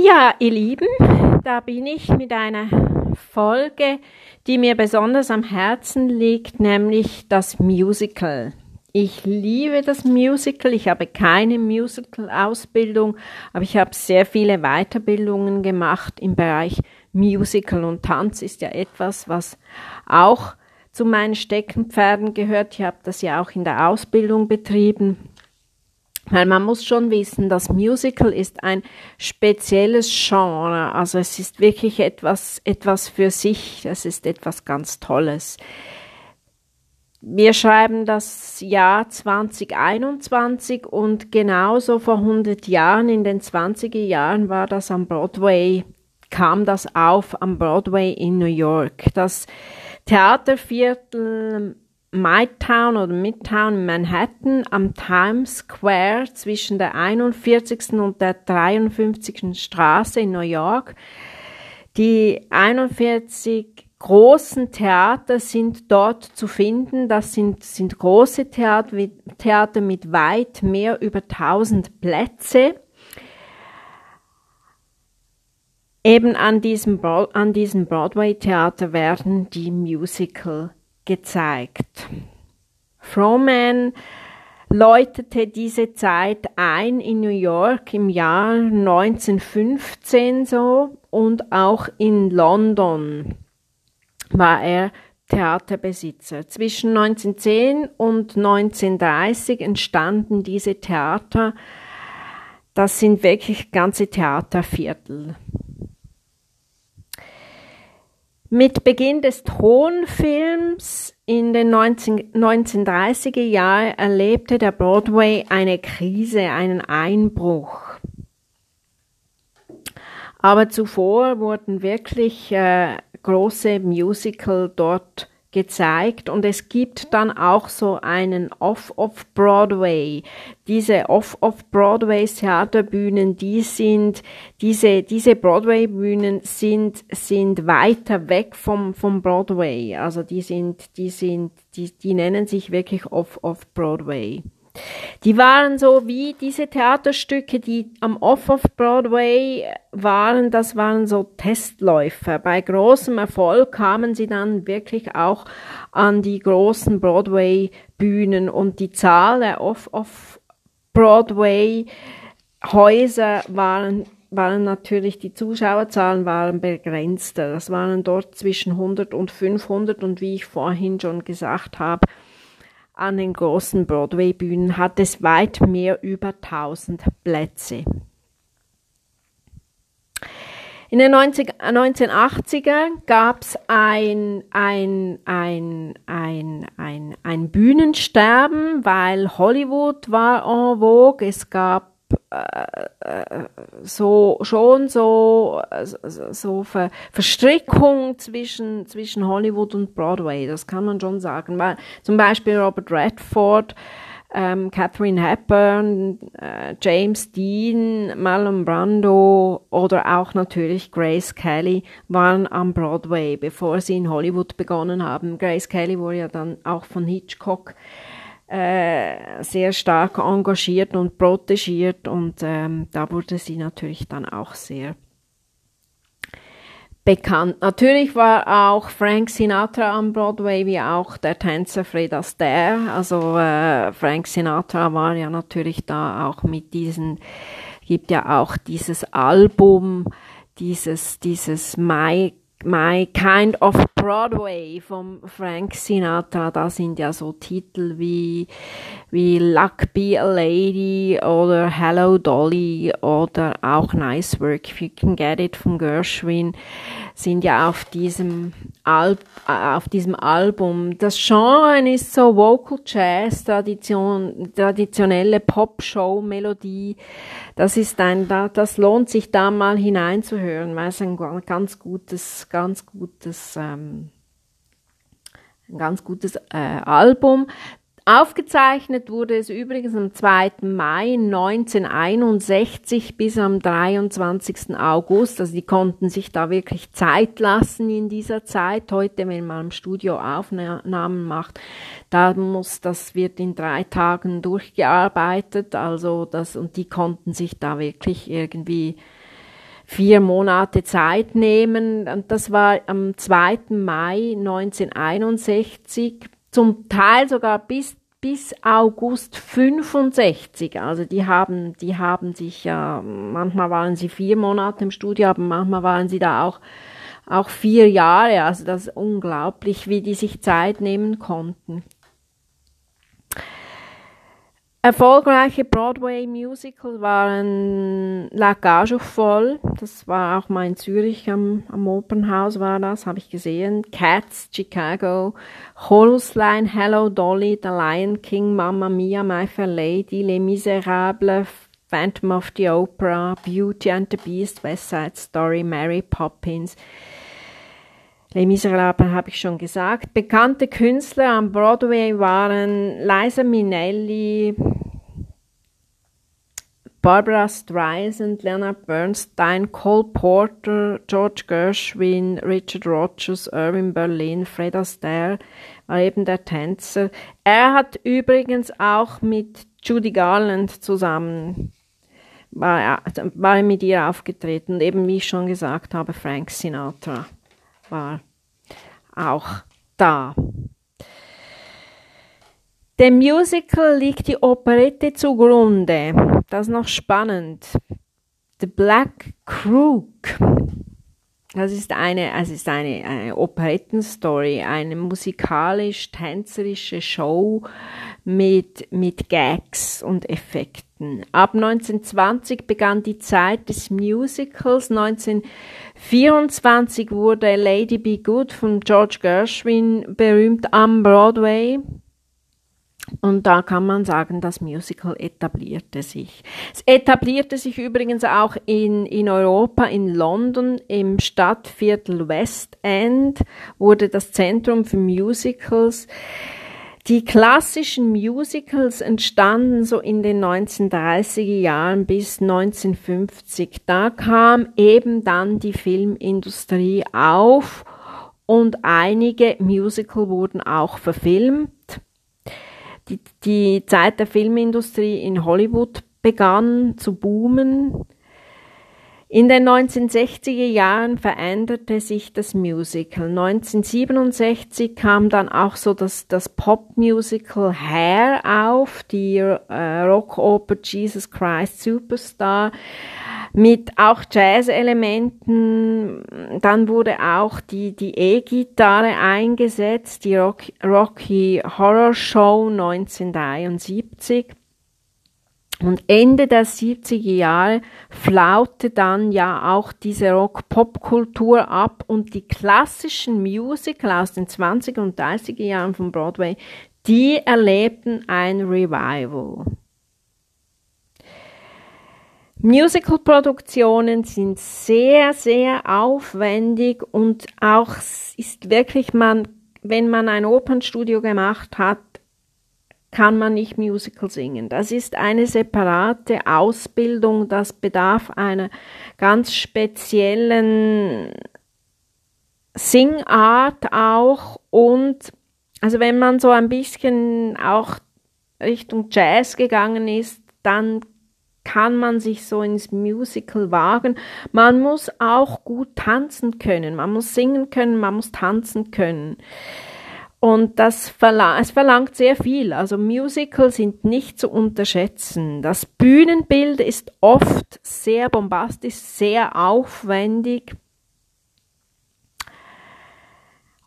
Ja, ihr Lieben, da bin ich mit einer Folge, die mir besonders am Herzen liegt, nämlich das Musical. Ich liebe das Musical. Ich habe keine Musical-Ausbildung, aber ich habe sehr viele Weiterbildungen gemacht im Bereich Musical und Tanz ist ja etwas, was auch zu meinen Steckenpferden gehört. Ich habe das ja auch in der Ausbildung betrieben. Weil man muss schon wissen, das Musical ist ein spezielles Genre. Also es ist wirklich etwas, etwas für sich. Es ist etwas ganz Tolles. Wir schreiben das Jahr 2021 und genauso vor 100 Jahren, in den 20er Jahren, war das am Broadway, kam das auf am Broadway in New York. Das Theaterviertel Midtown oder Midtown in Manhattan am Times Square zwischen der 41. und der 53. Straße in New York. Die 41 großen Theater sind dort zu finden. Das sind, sind große Theater, Theater mit weit mehr über 1000 Plätze. Eben an diesem, an diesem Broadway-Theater werden die Musical gezeigt. Froman läutete diese Zeit ein in New York im Jahr 1915 so und auch in London war er Theaterbesitzer. Zwischen 1910 und 1930 entstanden diese Theater. Das sind wirklich ganze Theaterviertel. Mit Beginn des Tonfilms in den 19, 1930er Jahren erlebte der Broadway eine Krise, einen Einbruch. Aber zuvor wurden wirklich äh, große Musical dort gezeigt und es gibt dann auch so einen Off-Off-Broadway. Diese Off-Off-Broadway-Theaterbühnen, die sind, diese, diese Broadway-Bühnen sind, sind weiter weg vom, vom Broadway. Also die sind, die sind, die, die nennen sich wirklich Off-Off-Broadway. Die waren so wie diese Theaterstücke, die am Off-Off-Broadway waren, das waren so Testläufer. Bei großem Erfolg kamen sie dann wirklich auch an die großen Broadway-Bühnen und die Zahl der Off-Off-Broadway Häuser waren natürlich, die Zuschauerzahlen waren begrenzter. Das waren dort zwischen 100 und 500 und wie ich vorhin schon gesagt habe, an den großen Broadway-Bühnen hat es weit mehr über 1000 Plätze. In den 90, 1980er gab es ein, ein, ein, ein, ein, ein Bühnensterben, weil Hollywood war en vogue. Es gab so schon so so Ver, Verstrickung zwischen zwischen Hollywood und Broadway, das kann man schon sagen. Weil zum Beispiel Robert Redford, ähm, Catherine Hepburn, äh, James Dean, Marlon Brando oder auch natürlich Grace Kelly waren am Broadway, bevor sie in Hollywood begonnen haben. Grace Kelly wurde ja dann auch von Hitchcock äh, sehr stark engagiert und protegiert und ähm, da wurde sie natürlich dann auch sehr bekannt. Natürlich war auch Frank Sinatra am Broadway, wie auch der Tänzer Fred Astaire. Also äh, Frank Sinatra war ja natürlich da auch mit diesen, gibt ja auch dieses Album, dieses, dieses My My Kind of Broadway vom Frank Sinatra, da sind ja so Titel wie, wie Luck Be a Lady oder Hello Dolly oder auch Nice Work If You Can Get It von Gershwin sind ja auf diesem, Al äh, auf diesem Album. Das Genre ist so Vocal Jazz, Tradition, traditionelle Pop-Show-Melodie. Das ist ein, das lohnt sich da mal hineinzuhören, weil es ein ganz gutes, ganz gutes, ähm, ein ganz gutes äh, Album. Aufgezeichnet wurde es übrigens am 2. Mai 1961 bis am 23. August. Also die konnten sich da wirklich Zeit lassen in dieser Zeit. Heute, wenn man im Studio Aufnahmen macht, da muss, das wird in drei Tagen durchgearbeitet. Also das, und die konnten sich da wirklich irgendwie vier Monate Zeit nehmen. Und das war am 2. Mai 1961, zum Teil sogar bis bis August 65. Also die haben, die haben sich ja, manchmal waren sie vier Monate im Studio, aber manchmal waren sie da auch, auch vier Jahre. Also das ist unglaublich, wie die sich Zeit nehmen konnten. Erfolgreiche Broadway-Musicals waren La Gage voll, das war auch mal in Zürich am, am Opernhaus war das, habe ich gesehen. Cats, Chicago, Chorus Line, Hello Dolly, The Lion King, Mamma Mia, My Fair Lady, Les Miserables, Phantom of the Opera, Beauty and the Beast, West Side Story, Mary Poppins. Les Miserables habe ich schon gesagt. Bekannte Künstler am Broadway waren Liza Minnelli, Barbara Streisand, Leonard Bernstein, Cole Porter, George Gershwin, Richard Rogers, Irving Berlin, Fred Astaire war eben der Tänzer. Er hat übrigens auch mit Judy Garland zusammen war, war mit ihr aufgetreten. eben wie ich schon gesagt habe, Frank Sinatra war auch da. Dem Musical liegt die Operette zugrunde. Das ist noch spannend. The Black Crook. Das ist eine, also ist eine, eine Operettenstory, eine musikalisch-tänzerische Show mit, mit Gags und Effekten. Ab 1920 begann die Zeit des Musicals. 1924 wurde Lady Be Good von George Gershwin berühmt am Broadway. Und da kann man sagen, das Musical etablierte sich. Es etablierte sich übrigens auch in, in Europa, in London, im Stadtviertel West End, wurde das Zentrum für Musicals. Die klassischen Musicals entstanden so in den 1930er Jahren bis 1950. Da kam eben dann die Filmindustrie auf und einige Musical wurden auch verfilmt. Die, die Zeit der Filmindustrie in Hollywood begann zu boomen. In den 1960er Jahren veränderte sich das Musical. 1967 kam dann auch so das, das Pop-Musical Hair auf, die äh, Rockoper Jesus Christ Superstar mit auch Jazz-Elementen. Dann wurde auch die, die E-Gitarre eingesetzt, die Rock, Rocky Horror Show 1973. Und Ende der 70er Jahre flaute dann ja auch diese Rock-Pop-Kultur ab und die klassischen Musical aus den 20er und 30er Jahren von Broadway, die erlebten ein Revival. Musical-Produktionen sind sehr, sehr aufwendig und auch ist wirklich man, wenn man ein Opernstudio gemacht hat, kann man nicht Musical singen. Das ist eine separate Ausbildung, das bedarf einer ganz speziellen Singart auch und also wenn man so ein bisschen auch Richtung Jazz gegangen ist, dann kann man sich so ins Musical wagen. Man muss auch gut tanzen können, man muss singen können, man muss tanzen können. Und das verlang es verlangt sehr viel. Also Musicals sind nicht zu unterschätzen. Das Bühnenbild ist oft sehr bombastisch, sehr aufwendig.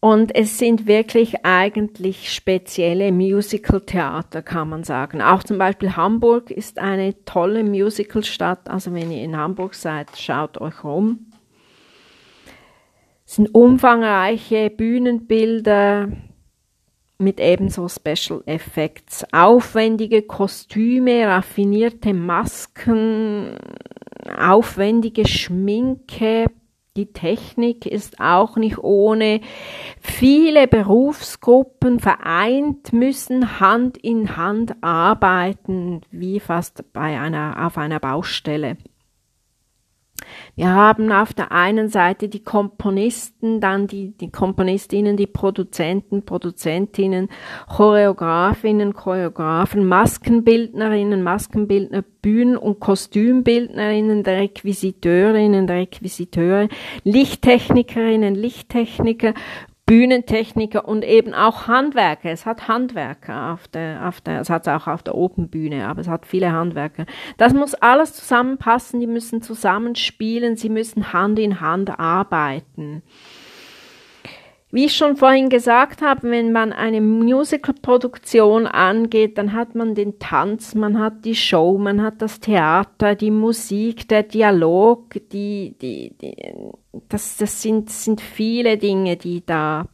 Und es sind wirklich eigentlich spezielle Musical-Theater, kann man sagen. Auch zum Beispiel Hamburg ist eine tolle Musical-Stadt. Also wenn ihr in Hamburg seid, schaut euch um. Es sind umfangreiche Bühnenbilder, mit ebenso Special Effects, aufwendige Kostüme, raffinierte Masken, aufwendige Schminke. Die Technik ist auch nicht ohne. Viele Berufsgruppen vereint müssen Hand in Hand arbeiten, wie fast bei einer, auf einer Baustelle. Wir haben auf der einen Seite die Komponisten, dann die, die Komponistinnen, die Produzenten, Produzentinnen, Choreografinnen, Choreografen, Maskenbildnerinnen, Maskenbildner, Bühnen- und Kostümbildnerinnen, Requisiteurinnen, Requisiteure, Lichttechnikerinnen, Lichttechniker, Bühnentechniker und eben auch Handwerker. Es hat Handwerker auf der, auf der, es hat auch auf der Open Bühne, aber es hat viele Handwerker. Das muss alles zusammenpassen, die müssen zusammenspielen, sie müssen Hand in Hand arbeiten. Wie ich schon vorhin gesagt habe, wenn man eine Musical-Produktion angeht, dann hat man den Tanz, man hat die Show, man hat das Theater, die Musik, der Dialog, die, die, die das, das sind, sind viele Dinge, die da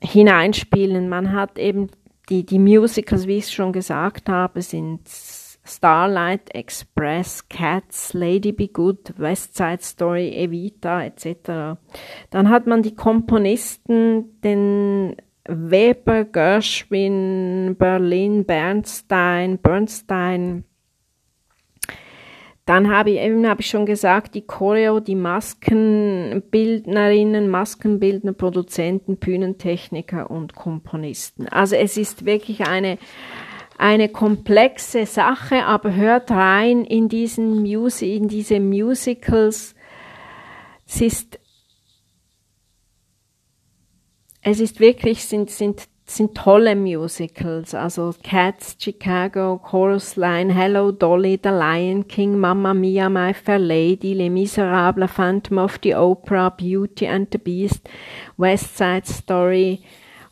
hineinspielen. Man hat eben die, die Musicals, wie ich schon gesagt habe, sind Starlight Express, Cats, Lady Be Good, West Side Story, Evita etc. Dann hat man die Komponisten, den Weber, Gershwin, Berlin, Bernstein, Bernstein. Dann habe ich eben habe ich schon gesagt, die Choreo, die Maskenbildnerinnen, Maskenbildner, Produzenten, Bühnentechniker und Komponisten. Also es ist wirklich eine eine komplexe Sache, aber hört rein in diesen Mus in diese Musicals. Es ist, es ist wirklich, sind, sind, sind tolle Musicals. Also Cats, Chicago, Chorus Line, Hello Dolly, The Lion King, Mamma Mia, My Fair Lady, Les Miserables, Phantom of the Opera, Beauty and the Beast, West Side Story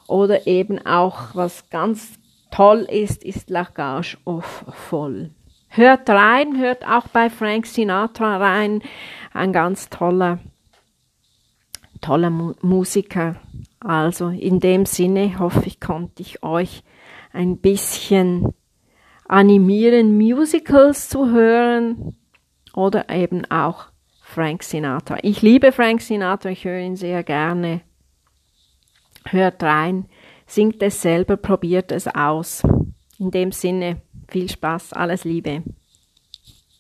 oder eben auch was ganz toll ist, ist Lagage of Voll. Hört rein, hört auch bei Frank Sinatra rein. Ein ganz toller, toller Mu Musiker. Also in dem Sinne hoffe ich, konnte ich euch ein bisschen animieren, Musicals zu hören oder eben auch Frank Sinatra. Ich liebe Frank Sinatra, ich höre ihn sehr gerne. Hört rein singt es selber, probiert es aus. In dem Sinne, viel Spaß, alles Liebe.